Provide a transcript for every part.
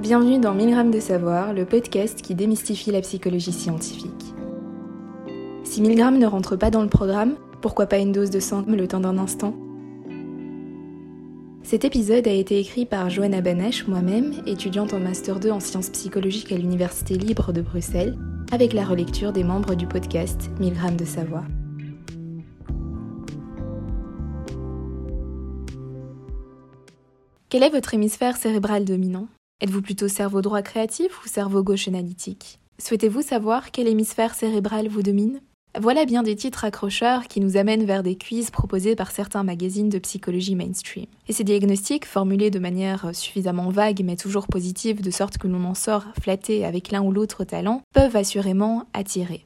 Bienvenue dans 1000 grammes de savoir, le podcast qui démystifie la psychologie scientifique. Si 1000 grammes ne rentre pas dans le programme, pourquoi pas une dose de sang le temps d'un instant? Cet épisode a été écrit par Johanna Banesh, moi-même, étudiante en Master 2 en sciences psychologiques à l'Université libre de Bruxelles, avec la relecture des membres du podcast 1000 grammes de savoir. Quel est votre hémisphère cérébral dominant? Êtes-vous plutôt cerveau droit créatif ou cerveau gauche analytique? Souhaitez-vous savoir quel hémisphère cérébral vous domine? Voilà bien des titres accrocheurs qui nous amènent vers des quiz proposés par certains magazines de psychologie mainstream. Et ces diagnostics, formulés de manière suffisamment vague mais toujours positive de sorte que l'on en sort flatté avec l'un ou l'autre talent, peuvent assurément attirer.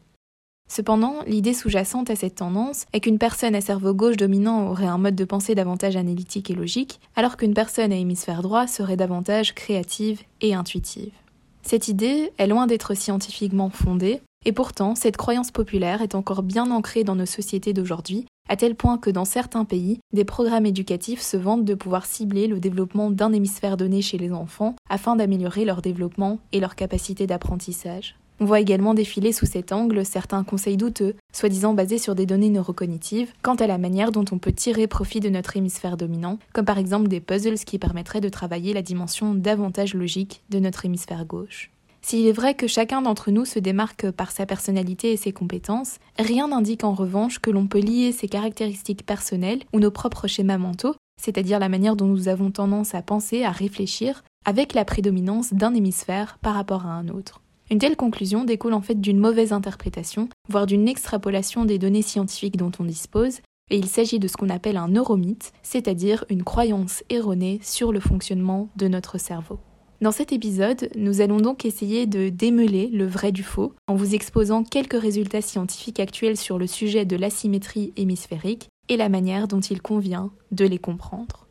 Cependant, l'idée sous-jacente à cette tendance est qu'une personne à cerveau gauche dominant aurait un mode de pensée davantage analytique et logique, alors qu'une personne à hémisphère droit serait davantage créative et intuitive. Cette idée est loin d'être scientifiquement fondée, et pourtant cette croyance populaire est encore bien ancrée dans nos sociétés d'aujourd'hui, à tel point que dans certains pays, des programmes éducatifs se vantent de pouvoir cibler le développement d'un hémisphère donné chez les enfants afin d'améliorer leur développement et leur capacité d'apprentissage. On voit également défiler sous cet angle certains conseils douteux, soi-disant basés sur des données neurocognitives, quant à la manière dont on peut tirer profit de notre hémisphère dominant, comme par exemple des puzzles qui permettraient de travailler la dimension davantage logique de notre hémisphère gauche. S'il est vrai que chacun d'entre nous se démarque par sa personnalité et ses compétences, rien n'indique en revanche que l'on peut lier ses caractéristiques personnelles ou nos propres schémas mentaux, c'est-à-dire la manière dont nous avons tendance à penser, à réfléchir, avec la prédominance d'un hémisphère par rapport à un autre. Une telle conclusion découle en fait d'une mauvaise interprétation, voire d'une extrapolation des données scientifiques dont on dispose, et il s'agit de ce qu'on appelle un neuromythe, c'est-à-dire une croyance erronée sur le fonctionnement de notre cerveau. Dans cet épisode, nous allons donc essayer de démêler le vrai du faux en vous exposant quelques résultats scientifiques actuels sur le sujet de l'asymétrie hémisphérique et la manière dont il convient de les comprendre.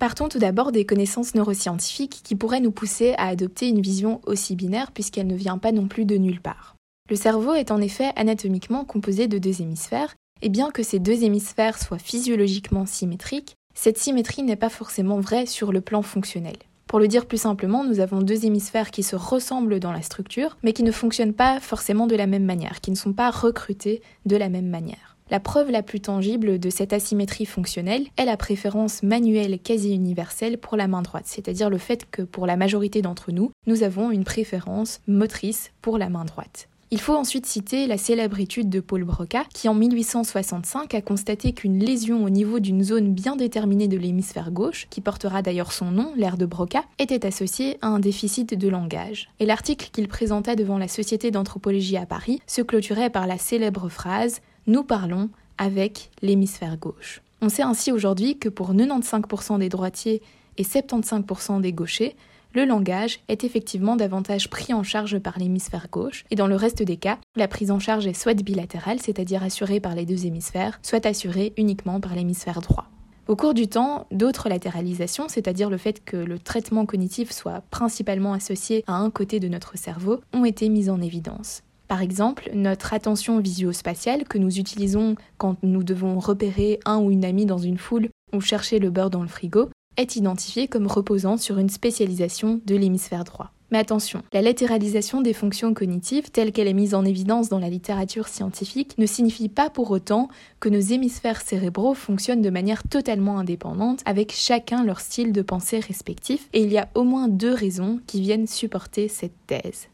Partons tout d'abord des connaissances neuroscientifiques qui pourraient nous pousser à adopter une vision aussi binaire puisqu'elle ne vient pas non plus de nulle part. Le cerveau est en effet anatomiquement composé de deux hémisphères, et bien que ces deux hémisphères soient physiologiquement symétriques, cette symétrie n'est pas forcément vraie sur le plan fonctionnel. Pour le dire plus simplement, nous avons deux hémisphères qui se ressemblent dans la structure, mais qui ne fonctionnent pas forcément de la même manière, qui ne sont pas recrutés de la même manière. La preuve la plus tangible de cette asymétrie fonctionnelle est la préférence manuelle quasi universelle pour la main droite, c'est-à-dire le fait que pour la majorité d'entre nous, nous avons une préférence motrice pour la main droite. Il faut ensuite citer la célèbre étude de Paul Broca, qui en 1865 a constaté qu'une lésion au niveau d'une zone bien déterminée de l'hémisphère gauche, qui portera d'ailleurs son nom, l'aire de Broca, était associée à un déficit de langage. Et l'article qu'il présenta devant la Société d'anthropologie à Paris se clôturait par la célèbre phrase nous parlons avec l'hémisphère gauche. On sait ainsi aujourd'hui que pour 95% des droitiers et 75% des gauchers, le langage est effectivement davantage pris en charge par l'hémisphère gauche, et dans le reste des cas, la prise en charge est soit bilatérale, c'est-à-dire assurée par les deux hémisphères, soit assurée uniquement par l'hémisphère droit. Au cours du temps, d'autres latéralisations, c'est-à-dire le fait que le traitement cognitif soit principalement associé à un côté de notre cerveau, ont été mises en évidence. Par exemple, notre attention visio-spatiale que nous utilisons quand nous devons repérer un ou une amie dans une foule ou chercher le beurre dans le frigo est identifiée comme reposant sur une spécialisation de l'hémisphère droit. Mais attention, la latéralisation des fonctions cognitives telle qu'elle est mise en évidence dans la littérature scientifique ne signifie pas pour autant que nos hémisphères cérébraux fonctionnent de manière totalement indépendante avec chacun leur style de pensée respectif et il y a au moins deux raisons qui viennent supporter cette thèse.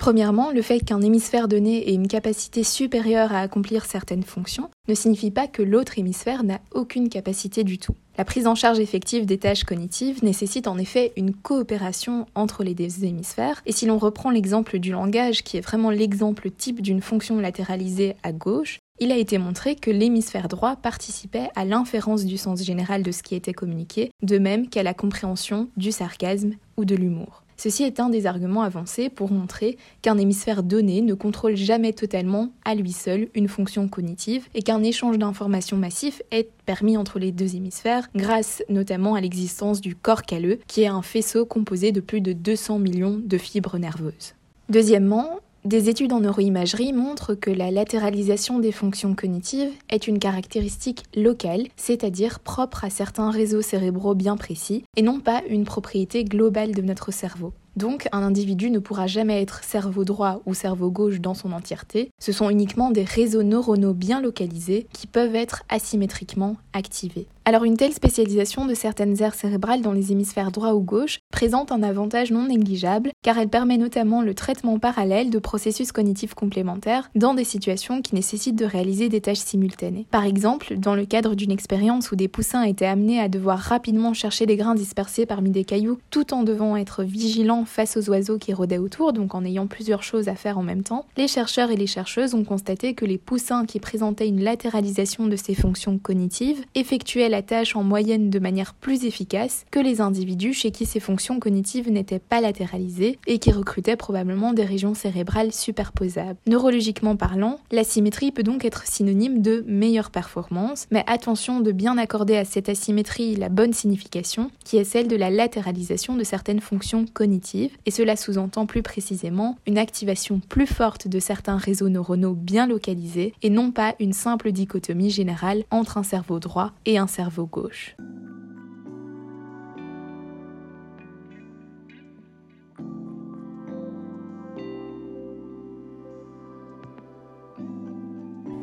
Premièrement, le fait qu'un hémisphère donné ait une capacité supérieure à accomplir certaines fonctions ne signifie pas que l'autre hémisphère n'a aucune capacité du tout. La prise en charge effective des tâches cognitives nécessite en effet une coopération entre les deux hémisphères, et si l'on reprend l'exemple du langage, qui est vraiment l'exemple type d'une fonction latéralisée à gauche, il a été montré que l'hémisphère droit participait à l'inférence du sens général de ce qui était communiqué, de même qu'à la compréhension du sarcasme ou de l'humour. Ceci est un des arguments avancés pour montrer qu'un hémisphère donné ne contrôle jamais totalement à lui seul une fonction cognitive et qu'un échange d'informations massif est permis entre les deux hémisphères grâce notamment à l'existence du corps calleux qui est un faisceau composé de plus de 200 millions de fibres nerveuses. Deuxièmement, des études en neuroimagerie montrent que la latéralisation des fonctions cognitives est une caractéristique locale, c'est-à-dire propre à certains réseaux cérébraux bien précis, et non pas une propriété globale de notre cerveau. Donc, un individu ne pourra jamais être cerveau droit ou cerveau gauche dans son entièreté. Ce sont uniquement des réseaux neuronaux bien localisés qui peuvent être asymétriquement activés. Alors une telle spécialisation de certaines aires cérébrales dans les hémisphères droit ou gauche présente un avantage non négligeable car elle permet notamment le traitement parallèle de processus cognitifs complémentaires dans des situations qui nécessitent de réaliser des tâches simultanées. Par exemple, dans le cadre d'une expérience où des poussins étaient amenés à devoir rapidement chercher des grains dispersés parmi des cailloux tout en devant être vigilants face aux oiseaux qui rôdaient autour, donc en ayant plusieurs choses à faire en même temps, les chercheurs et les chercheuses ont constaté que les poussins qui présentaient une latéralisation de ces fonctions cognitives effectuaient la tâche en moyenne de manière plus efficace que les individus chez qui ces fonctions cognitives n'étaient pas latéralisées et qui recrutaient probablement des régions cérébrales superposables. Neurologiquement parlant, la symétrie peut donc être synonyme de meilleure performance, mais attention de bien accorder à cette asymétrie la bonne signification, qui est celle de la latéralisation de certaines fonctions cognitives, et cela sous-entend plus précisément une activation plus forte de certains réseaux neuronaux bien localisés, et non pas une simple dichotomie générale entre un cerveau droit et un cerveau gauche.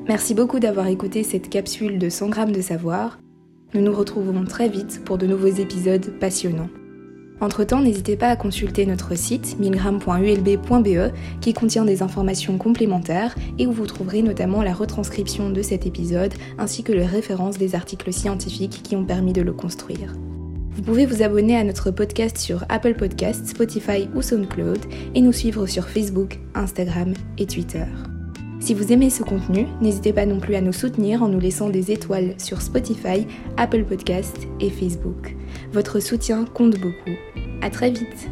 Merci beaucoup d'avoir écouté cette capsule de 100 grammes de savoir. Nous nous retrouvons très vite pour de nouveaux épisodes passionnants. Entre-temps, n'hésitez pas à consulter notre site 1000g.ulb.be qui contient des informations complémentaires et où vous trouverez notamment la retranscription de cet épisode ainsi que les références des articles scientifiques qui ont permis de le construire. Vous pouvez vous abonner à notre podcast sur Apple Podcasts, Spotify ou SoundCloud et nous suivre sur Facebook, Instagram et Twitter. Si vous aimez ce contenu, n'hésitez pas non plus à nous soutenir en nous laissant des étoiles sur Spotify, Apple Podcasts et Facebook. Votre soutien compte beaucoup. À très vite